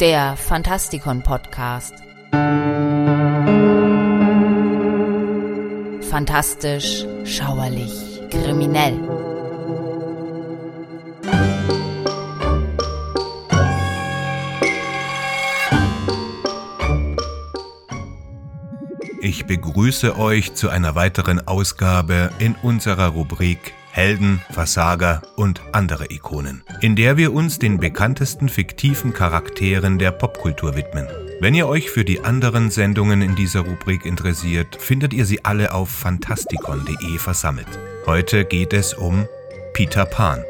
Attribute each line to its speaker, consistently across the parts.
Speaker 1: der Fantastikon Podcast. Fantastisch, schauerlich, kriminell.
Speaker 2: Ich begrüße euch zu einer weiteren Ausgabe in unserer Rubrik Helden, Versager und andere Ikonen, in der wir uns den bekanntesten fiktiven Charakteren der Popkultur widmen. Wenn ihr euch für die anderen Sendungen in dieser Rubrik interessiert, findet ihr sie alle auf fantastikon.de versammelt. Heute geht es um Peter Pan.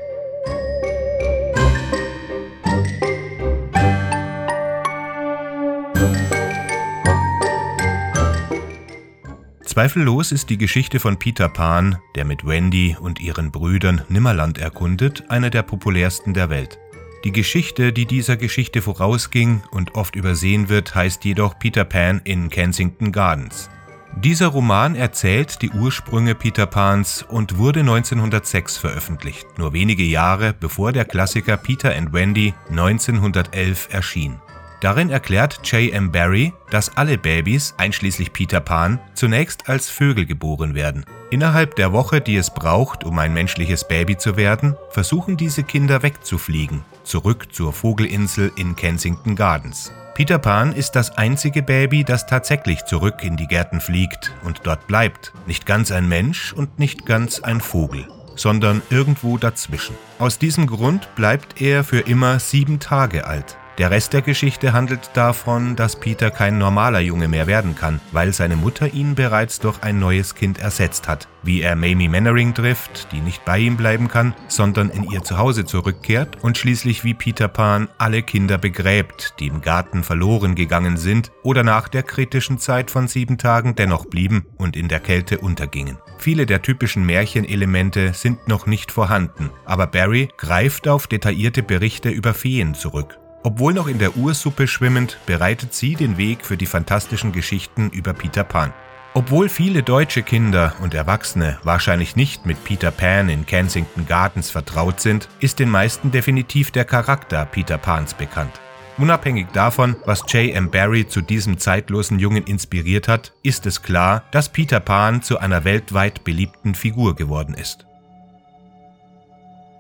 Speaker 2: Zweifellos ist die Geschichte von Peter Pan, der mit Wendy und ihren Brüdern Nimmerland erkundet, eine der populärsten der Welt. Die Geschichte, die dieser Geschichte vorausging und oft übersehen wird, heißt jedoch Peter Pan in Kensington Gardens. Dieser Roman erzählt die Ursprünge Peter Pans und wurde 1906 veröffentlicht, nur wenige Jahre bevor der Klassiker Peter and Wendy 1911 erschien. Darin erklärt J.M. Barrie, dass alle Babys, einschließlich Peter Pan, zunächst als Vögel geboren werden. Innerhalb der Woche, die es braucht, um ein menschliches Baby zu werden, versuchen diese Kinder wegzufliegen, zurück zur Vogelinsel in Kensington Gardens. Peter Pan ist das einzige Baby, das tatsächlich zurück in die Gärten fliegt und dort bleibt. Nicht ganz ein Mensch und nicht ganz ein Vogel sondern irgendwo dazwischen. Aus diesem Grund bleibt er für immer sieben Tage alt. Der Rest der Geschichte handelt davon, dass Peter kein normaler Junge mehr werden kann, weil seine Mutter ihn bereits durch ein neues Kind ersetzt hat, wie er Mamie Mannering trifft, die nicht bei ihm bleiben kann, sondern in ihr Zuhause zurückkehrt und schließlich wie Peter Pan alle Kinder begräbt, die im Garten verloren gegangen sind oder nach der kritischen Zeit von sieben Tagen dennoch blieben und in der Kälte untergingen. Viele der typischen Märchenelemente sind noch nicht vorhanden, aber Barry greift auf detaillierte Berichte über Feen zurück obwohl noch in der Ursuppe schwimmend, bereitet sie den Weg für die fantastischen Geschichten über Peter Pan. Obwohl viele deutsche Kinder und Erwachsene wahrscheinlich nicht mit Peter Pan in Kensington Gardens vertraut sind, ist den meisten definitiv der Charakter Peter Pans bekannt. Unabhängig davon, was J.M. Barrie zu diesem zeitlosen Jungen inspiriert hat, ist es klar, dass Peter Pan zu einer weltweit beliebten Figur geworden ist.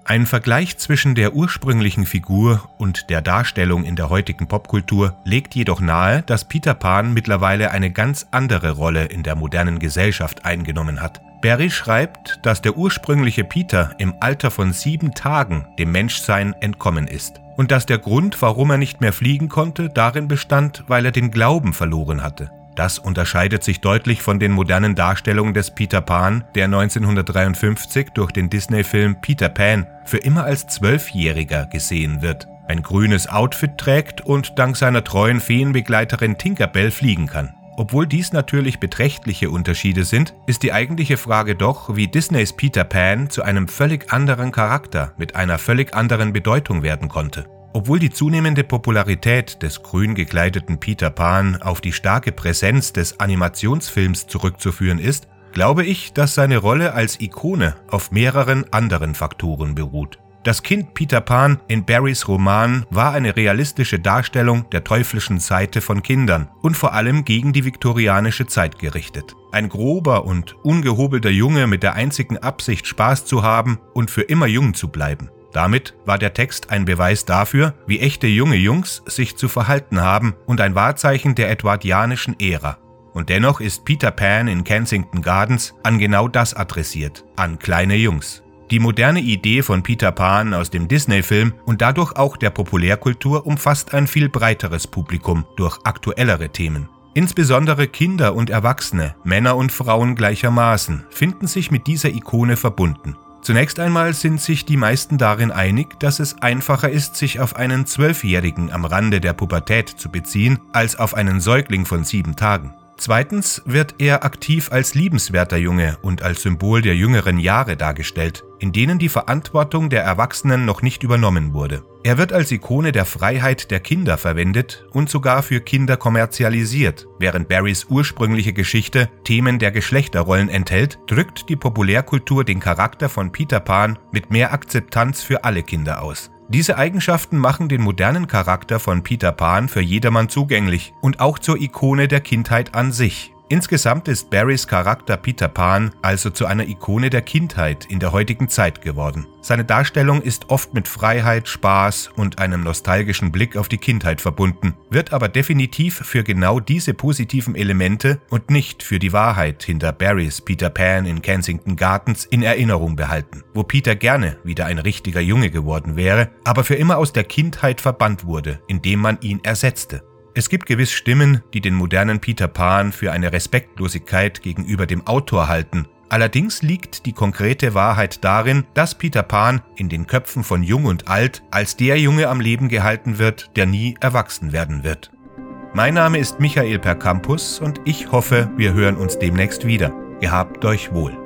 Speaker 2: Ein Vergleich zwischen der ursprünglichen Figur und der Darstellung in der heutigen Popkultur legt jedoch nahe, dass Peter Pan mittlerweile eine ganz andere Rolle in der modernen Gesellschaft eingenommen hat. Barry schreibt, dass der ursprüngliche Peter im Alter von sieben Tagen dem Menschsein entkommen ist und dass der Grund, warum er nicht mehr fliegen konnte, darin bestand, weil er den Glauben verloren hatte. Das unterscheidet sich deutlich von den modernen Darstellungen des Peter Pan, der 1953 durch den Disney-Film Peter Pan für immer als Zwölfjähriger gesehen wird, ein grünes Outfit trägt und dank seiner treuen Feenbegleiterin Tinkerbell fliegen kann. Obwohl dies natürlich beträchtliche Unterschiede sind, ist die eigentliche Frage doch, wie Disneys Peter Pan zu einem völlig anderen Charakter mit einer völlig anderen Bedeutung werden konnte. Obwohl die zunehmende Popularität des grün gekleideten Peter Pan auf die starke Präsenz des Animationsfilms zurückzuführen ist, glaube ich, dass seine Rolle als Ikone auf mehreren anderen Faktoren beruht. Das Kind Peter Pan in Barrys Roman war eine realistische Darstellung der teuflischen Seite von Kindern und vor allem gegen die viktorianische Zeit gerichtet. Ein grober und ungehobelter Junge mit der einzigen Absicht, Spaß zu haben und für immer jung zu bleiben. Damit war der Text ein Beweis dafür, wie echte junge Jungs sich zu verhalten haben und ein Wahrzeichen der edwardianischen Ära. Und dennoch ist Peter Pan in Kensington Gardens an genau das adressiert, an kleine Jungs. Die moderne Idee von Peter Pan aus dem Disney-Film und dadurch auch der Populärkultur umfasst ein viel breiteres Publikum durch aktuellere Themen. Insbesondere Kinder und Erwachsene, Männer und Frauen gleichermaßen, finden sich mit dieser Ikone verbunden. Zunächst einmal sind sich die meisten darin einig, dass es einfacher ist, sich auf einen Zwölfjährigen am Rande der Pubertät zu beziehen, als auf einen Säugling von sieben Tagen. Zweitens wird er aktiv als liebenswerter Junge und als Symbol der jüngeren Jahre dargestellt, in denen die Verantwortung der Erwachsenen noch nicht übernommen wurde. Er wird als Ikone der Freiheit der Kinder verwendet und sogar für Kinder kommerzialisiert. Während Barrys ursprüngliche Geschichte Themen der Geschlechterrollen enthält, drückt die Populärkultur den Charakter von Peter Pan mit mehr Akzeptanz für alle Kinder aus. Diese Eigenschaften machen den modernen Charakter von Peter Pan für jedermann zugänglich und auch zur Ikone der Kindheit an sich. Insgesamt ist Barrys Charakter Peter Pan also zu einer Ikone der Kindheit in der heutigen Zeit geworden. Seine Darstellung ist oft mit Freiheit, Spaß und einem nostalgischen Blick auf die Kindheit verbunden, wird aber definitiv für genau diese positiven Elemente und nicht für die Wahrheit hinter Barrys Peter Pan in Kensington Gardens in Erinnerung behalten, wo Peter gerne wieder ein richtiger Junge geworden wäre, aber für immer aus der Kindheit verbannt wurde, indem man ihn ersetzte. Es gibt gewiss Stimmen, die den modernen Peter Pan für eine Respektlosigkeit gegenüber dem Autor halten. Allerdings liegt die konkrete Wahrheit darin, dass Peter Pan in den Köpfen von Jung und Alt als der Junge am Leben gehalten wird, der nie erwachsen werden wird. Mein Name ist Michael Percampus und ich hoffe, wir hören uns demnächst wieder. Ihr habt euch wohl.